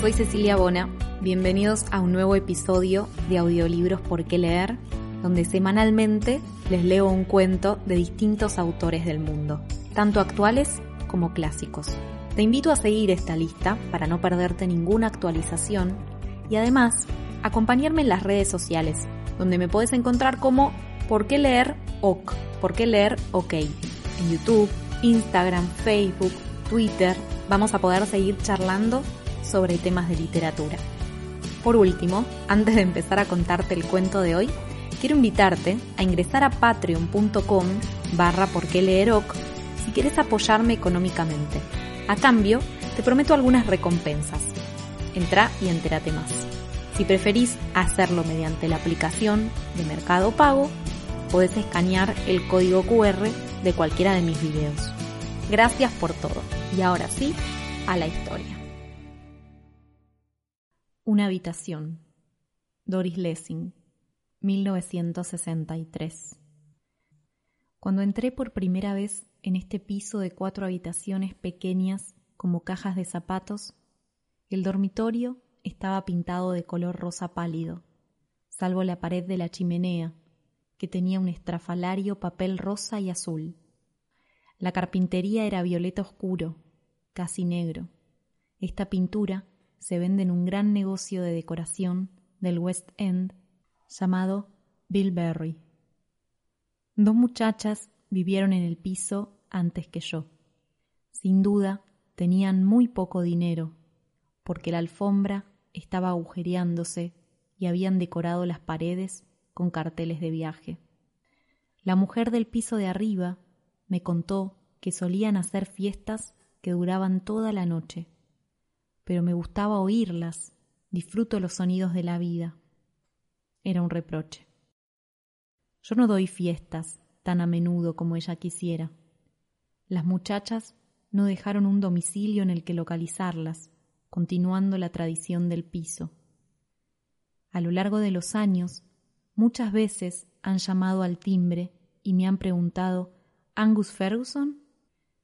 Soy Cecilia Bona. Bienvenidos a un nuevo episodio de Audiolibros por qué leer, donde semanalmente les leo un cuento de distintos autores del mundo, tanto actuales como clásicos. Te invito a seguir esta lista para no perderte ninguna actualización y además acompañarme en las redes sociales, donde me puedes encontrar como ¿Por qué leer OK? ¿Por qué leer OK? En YouTube, Instagram, Facebook, Twitter, vamos a poder seguir charlando sobre temas de literatura. Por último, antes de empezar a contarte el cuento de hoy, quiero invitarte a ingresar a patreon.com barra si quieres apoyarme económicamente. A cambio, te prometo algunas recompensas. Entra y entérate más. Si preferís hacerlo mediante la aplicación de Mercado Pago, podés escanear el código QR de cualquiera de mis videos. Gracias por todo. Y ahora sí, a la historia. Una habitación. Doris Lessing, 1963. Cuando entré por primera vez en este piso de cuatro habitaciones pequeñas como cajas de zapatos, el dormitorio estaba pintado de color rosa pálido, salvo la pared de la chimenea, que tenía un estrafalario papel rosa y azul. La carpintería era violeta oscuro, casi negro. Esta pintura se vende en un gran negocio de decoración del West End llamado Bill Berry. Dos muchachas vivieron en el piso antes que yo. Sin duda, tenían muy poco dinero, porque la alfombra estaba agujereándose y habían decorado las paredes con carteles de viaje. La mujer del piso de arriba me contó que solían hacer fiestas que duraban toda la noche, pero me gustaba oírlas, disfruto los sonidos de la vida. Era un reproche. Yo no doy fiestas tan a menudo como ella quisiera. Las muchachas no dejaron un domicilio en el que localizarlas, continuando la tradición del piso. A lo largo de los años, muchas veces han llamado al timbre y me han preguntado ¿Angus Ferguson?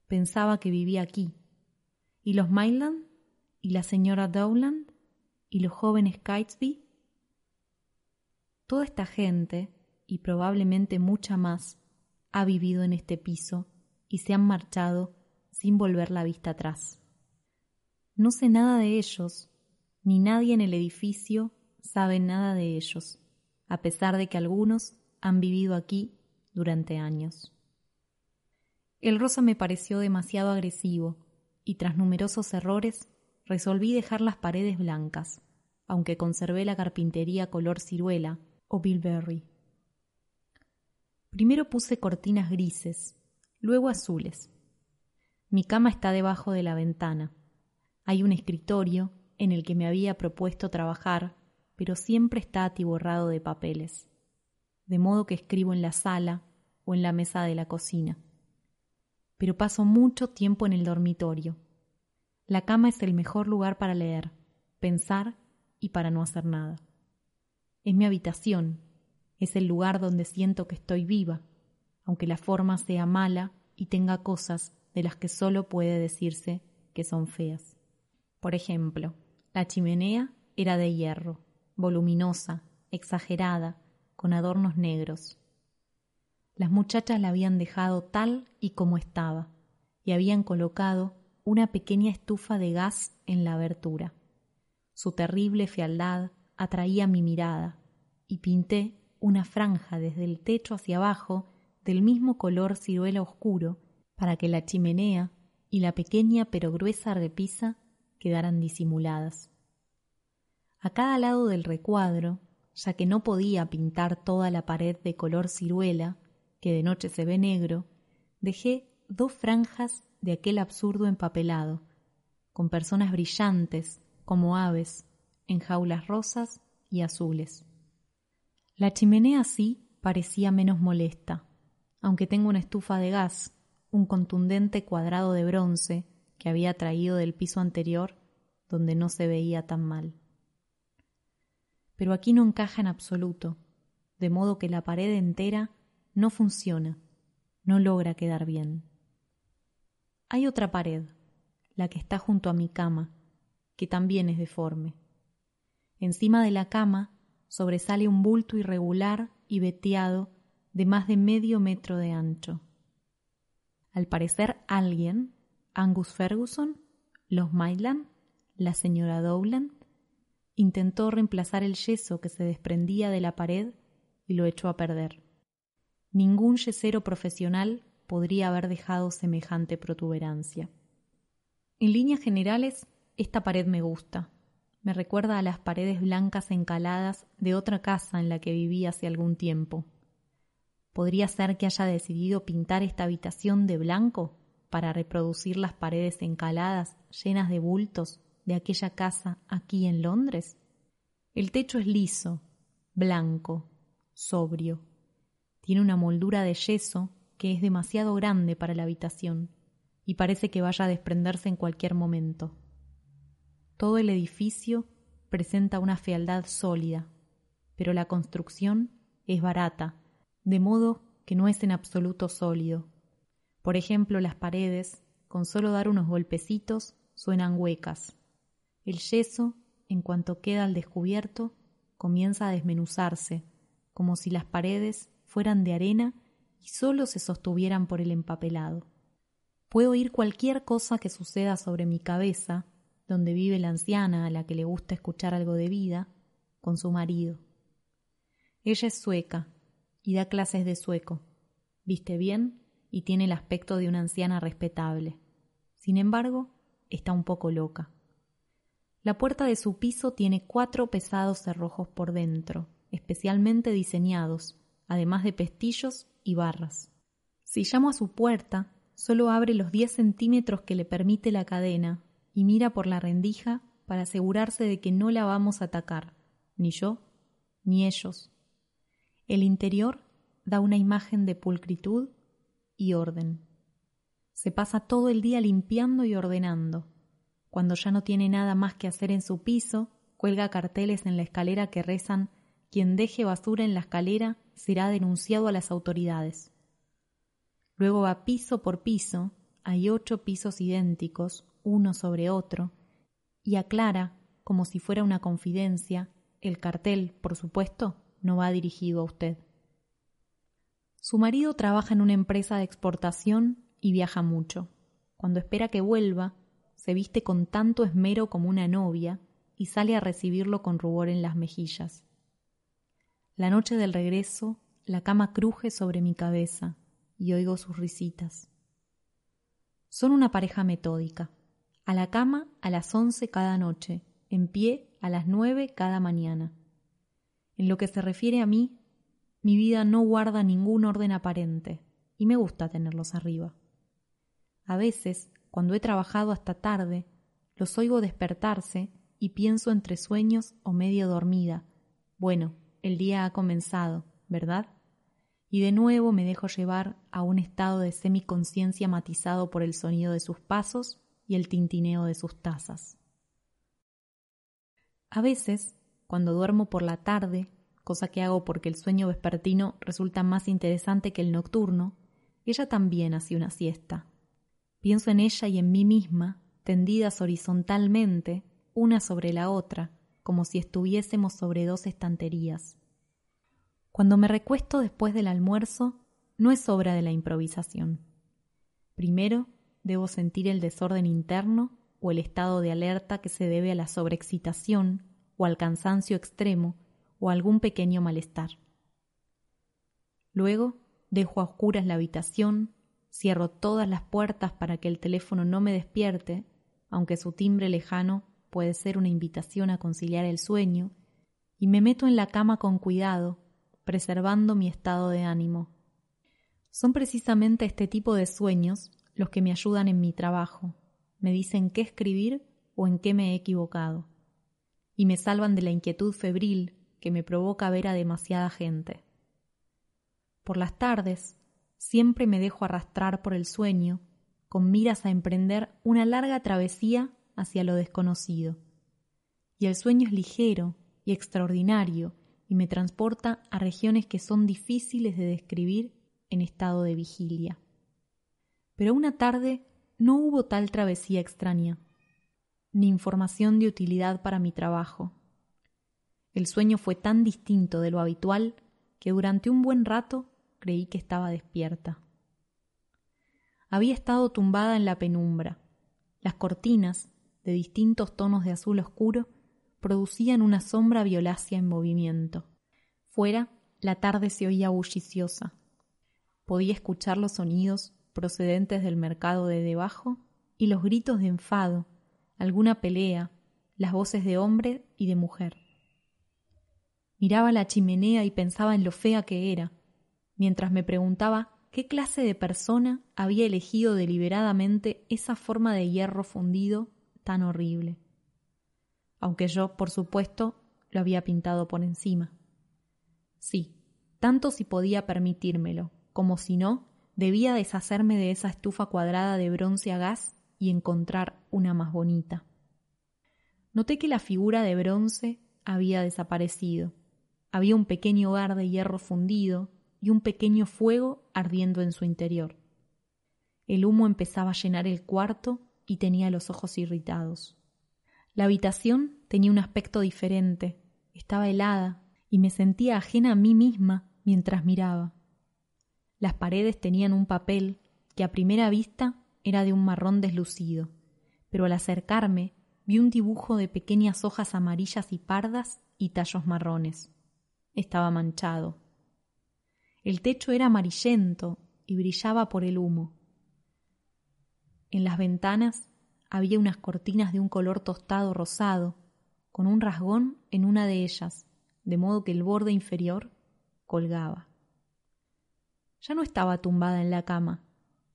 Pensaba que vivía aquí. ¿Y los Myland? ¿Y la señora Dowland? ¿Y los jóvenes Kitesby? Toda esta gente, y probablemente mucha más, ha vivido en este piso y se han marchado sin volver la vista atrás. No sé nada de ellos, ni nadie en el edificio sabe nada de ellos, a pesar de que algunos han vivido aquí durante años. El rosa me pareció demasiado agresivo, y tras numerosos errores resolví dejar las paredes blancas, aunque conservé la carpintería color ciruela o bilberry. Primero puse cortinas grises, luego azules. Mi cama está debajo de la ventana. Hay un escritorio en el que me había propuesto trabajar, pero siempre está atiborrado de papeles, de modo que escribo en la sala o en la mesa de la cocina. Pero paso mucho tiempo en el dormitorio. La cama es el mejor lugar para leer, pensar y para no hacer nada. Es mi habitación, es el lugar donde siento que estoy viva, aunque la forma sea mala y tenga cosas de las que solo puede decirse que son feas. Por ejemplo, la chimenea era de hierro, voluminosa, exagerada, con adornos negros. Las muchachas la habían dejado tal y como estaba, y habían colocado una pequeña estufa de gas en la abertura. Su terrible fealdad atraía mi mirada, y pinté una franja desde el techo hacia abajo del mismo color ciruela oscuro para que la chimenea y la pequeña pero gruesa repisa quedaran disimuladas. A cada lado del recuadro, ya que no podía pintar toda la pared de color ciruela, que de noche se ve negro, dejé dos franjas de aquel absurdo empapelado, con personas brillantes, como aves, en jaulas rosas y azules. La chimenea sí parecía menos molesta, aunque tengo una estufa de gas, un contundente cuadrado de bronce que había traído del piso anterior donde no se veía tan mal. Pero aquí no encaja en absoluto, de modo que la pared entera no funciona, no logra quedar bien. Hay otra pared, la que está junto a mi cama, que también es deforme. Encima de la cama sobresale un bulto irregular y veteado de más de medio metro de ancho. Al parecer alguien, Angus Ferguson, los Maitland, la señora Dowland, intentó reemplazar el yeso que se desprendía de la pared y lo echó a perder. Ningún yesero profesional podría haber dejado semejante protuberancia. En líneas generales, esta pared me gusta. Me recuerda a las paredes blancas encaladas de otra casa en la que viví hace algún tiempo. ¿Podría ser que haya decidido pintar esta habitación de blanco para reproducir las paredes encaladas llenas de bultos de aquella casa aquí en Londres? El techo es liso, blanco, sobrio. Tiene una moldura de yeso que es demasiado grande para la habitación y parece que vaya a desprenderse en cualquier momento. Todo el edificio presenta una fealdad sólida, pero la construcción es barata de modo que no es en absoluto sólido. Por ejemplo, las paredes, con solo dar unos golpecitos, suenan huecas. El yeso, en cuanto queda al descubierto, comienza a desmenuzarse, como si las paredes fueran de arena y solo se sostuvieran por el empapelado. Puedo oír cualquier cosa que suceda sobre mi cabeza, donde vive la anciana a la que le gusta escuchar algo de vida, con su marido. Ella es sueca, y da clases de sueco. Viste bien y tiene el aspecto de una anciana respetable. Sin embargo, está un poco loca. La puerta de su piso tiene cuatro pesados cerrojos por dentro, especialmente diseñados, además de pestillos y barras. Si llamo a su puerta, solo abre los diez centímetros que le permite la cadena y mira por la rendija para asegurarse de que no la vamos a atacar, ni yo, ni ellos. El interior da una imagen de pulcritud y orden. Se pasa todo el día limpiando y ordenando. Cuando ya no tiene nada más que hacer en su piso, cuelga carteles en la escalera que rezan quien deje basura en la escalera será denunciado a las autoridades. Luego va piso por piso, hay ocho pisos idénticos, uno sobre otro, y aclara, como si fuera una confidencia, el cartel, por supuesto, no va dirigido a usted. Su marido trabaja en una empresa de exportación y viaja mucho. Cuando espera que vuelva, se viste con tanto esmero como una novia y sale a recibirlo con rubor en las mejillas. La noche del regreso, la cama cruje sobre mi cabeza y oigo sus risitas. Son una pareja metódica. A la cama a las once cada noche, en pie a las nueve cada mañana. En lo que se refiere a mí, mi vida no guarda ningún orden aparente y me gusta tenerlos arriba. A veces, cuando he trabajado hasta tarde, los oigo despertarse y pienso entre sueños o medio dormida. Bueno, el día ha comenzado, ¿verdad? Y de nuevo me dejo llevar a un estado de semiconciencia matizado por el sonido de sus pasos y el tintineo de sus tazas. A veces cuando duermo por la tarde, cosa que hago porque el sueño vespertino resulta más interesante que el nocturno, ella también hace una siesta. Pienso en ella y en mí misma, tendidas horizontalmente, una sobre la otra, como si estuviésemos sobre dos estanterías. Cuando me recuesto después del almuerzo, no es obra de la improvisación. Primero, debo sentir el desorden interno o el estado de alerta que se debe a la sobreexcitación o al cansancio extremo o algún pequeño malestar. Luego dejo a oscuras la habitación, cierro todas las puertas para que el teléfono no me despierte, aunque su timbre lejano puede ser una invitación a conciliar el sueño, y me meto en la cama con cuidado, preservando mi estado de ánimo. Son precisamente este tipo de sueños los que me ayudan en mi trabajo, me dicen qué escribir o en qué me he equivocado, y me salvan de la inquietud febril que me provoca ver a demasiada gente. Por las tardes, siempre me dejo arrastrar por el sueño, con miras a emprender una larga travesía hacia lo desconocido. Y el sueño es ligero y extraordinario y me transporta a regiones que son difíciles de describir en estado de vigilia. Pero una tarde no hubo tal travesía extraña, ni información de utilidad para mi trabajo. El sueño fue tan distinto de lo habitual que durante un buen rato creí que estaba despierta. Había estado tumbada en la penumbra. Las cortinas, de distintos tonos de azul oscuro, producían una sombra violácea en movimiento. Fuera, la tarde se oía bulliciosa. Podía escuchar los sonidos procedentes del mercado de debajo y los gritos de enfado, alguna pelea, las voces de hombre y de mujer. Miraba la chimenea y pensaba en lo fea que era, mientras me preguntaba qué clase de persona había elegido deliberadamente esa forma de hierro fundido tan horrible. Aunque yo, por supuesto, lo había pintado por encima. Sí, tanto si podía permitírmelo, como si no, debía deshacerme de esa estufa cuadrada de bronce a gas y encontrar una más bonita. Noté que la figura de bronce había desaparecido. Había un pequeño hogar de hierro fundido y un pequeño fuego ardiendo en su interior. El humo empezaba a llenar el cuarto y tenía los ojos irritados. La habitación tenía un aspecto diferente, estaba helada y me sentía ajena a mí misma mientras miraba. Las paredes tenían un papel que a primera vista era de un marrón deslucido, pero al acercarme vi un dibujo de pequeñas hojas amarillas y pardas y tallos marrones. Estaba manchado. El techo era amarillento y brillaba por el humo. En las ventanas había unas cortinas de un color tostado rosado, con un rasgón en una de ellas, de modo que el borde inferior colgaba. Ya no estaba tumbada en la cama,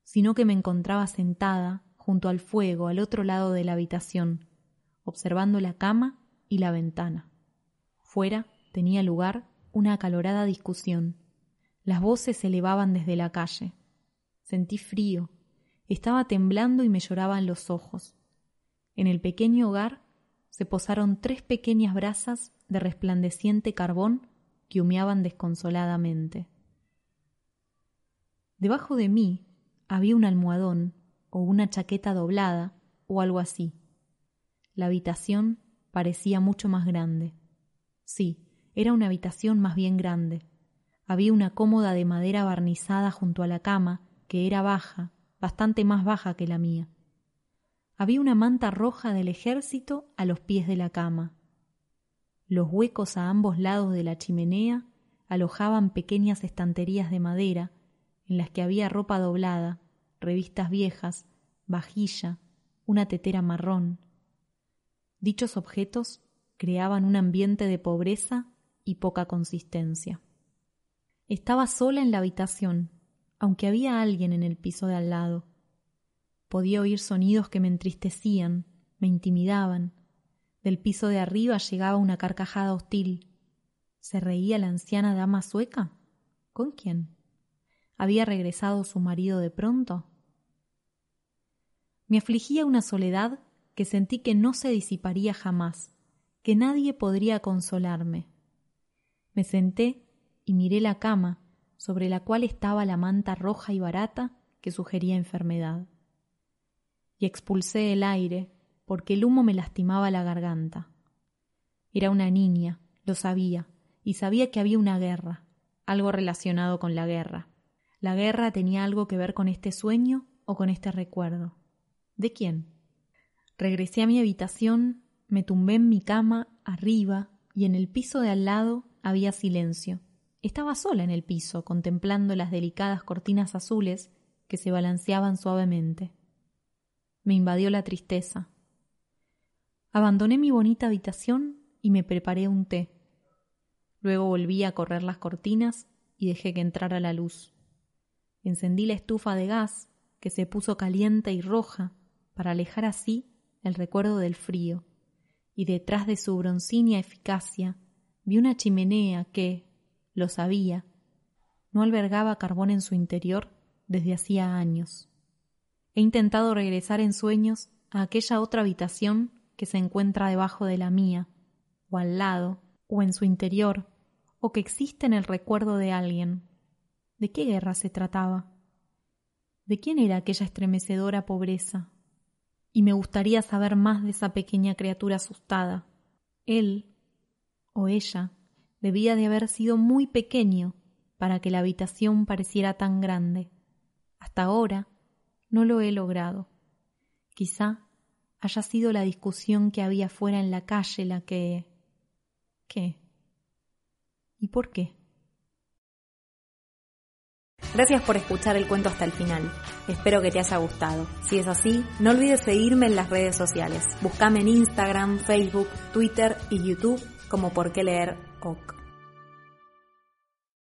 sino que me encontraba sentada junto al fuego al otro lado de la habitación, observando la cama y la ventana. Fuera tenía lugar una acalorada discusión. Las voces se elevaban desde la calle. Sentí frío. Estaba temblando y me lloraban los ojos. En el pequeño hogar se posaron tres pequeñas brasas de resplandeciente carbón que humeaban desconsoladamente. Debajo de mí había un almohadón o una chaqueta doblada o algo así. La habitación parecía mucho más grande. Sí, era una habitación más bien grande. Había una cómoda de madera barnizada junto a la cama, que era baja, bastante más baja que la mía. Había una manta roja del ejército a los pies de la cama. Los huecos a ambos lados de la chimenea alojaban pequeñas estanterías de madera en las que había ropa doblada, revistas viejas, vajilla, una tetera marrón. Dichos objetos creaban un ambiente de pobreza y poca consistencia. Estaba sola en la habitación, aunque había alguien en el piso de al lado. Podía oír sonidos que me entristecían, me intimidaban. Del piso de arriba llegaba una carcajada hostil. ¿Se reía la anciana dama sueca? ¿Con quién? ¿Había regresado su marido de pronto? Me afligía una soledad que sentí que no se disiparía jamás, que nadie podría consolarme. Me senté y miré la cama, sobre la cual estaba la manta roja y barata que sugería enfermedad. Y expulsé el aire, porque el humo me lastimaba la garganta. Era una niña, lo sabía, y sabía que había una guerra, algo relacionado con la guerra. ¿La guerra tenía algo que ver con este sueño o con este recuerdo? ¿De quién? Regresé a mi habitación, me tumbé en mi cama, arriba, y en el piso de al lado había silencio. Estaba sola en el piso, contemplando las delicadas cortinas azules que se balanceaban suavemente. Me invadió la tristeza. Abandoné mi bonita habitación y me preparé un té. Luego volví a correr las cortinas y dejé que entrara la luz. Encendí la estufa de gas que se puso caliente y roja para alejar así el recuerdo del frío, y detrás de su broncínea eficacia vi una chimenea que, lo sabía, no albergaba carbón en su interior desde hacía años. He intentado regresar en sueños a aquella otra habitación que se encuentra debajo de la mía, o al lado, o en su interior, o que existe en el recuerdo de alguien. ¿De qué guerra se trataba? ¿De quién era aquella estremecedora pobreza? Y me gustaría saber más de esa pequeña criatura asustada. Él o ella debía de haber sido muy pequeño para que la habitación pareciera tan grande. Hasta ahora no lo he logrado. Quizá haya sido la discusión que había fuera en la calle la que... ¿Qué? ¿Y por qué? Gracias por escuchar el cuento hasta el final. Espero que te haya gustado. Si es así, no olvides seguirme en las redes sociales. Búscame en Instagram, Facebook, Twitter y YouTube como por qué leer OK.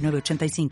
906985.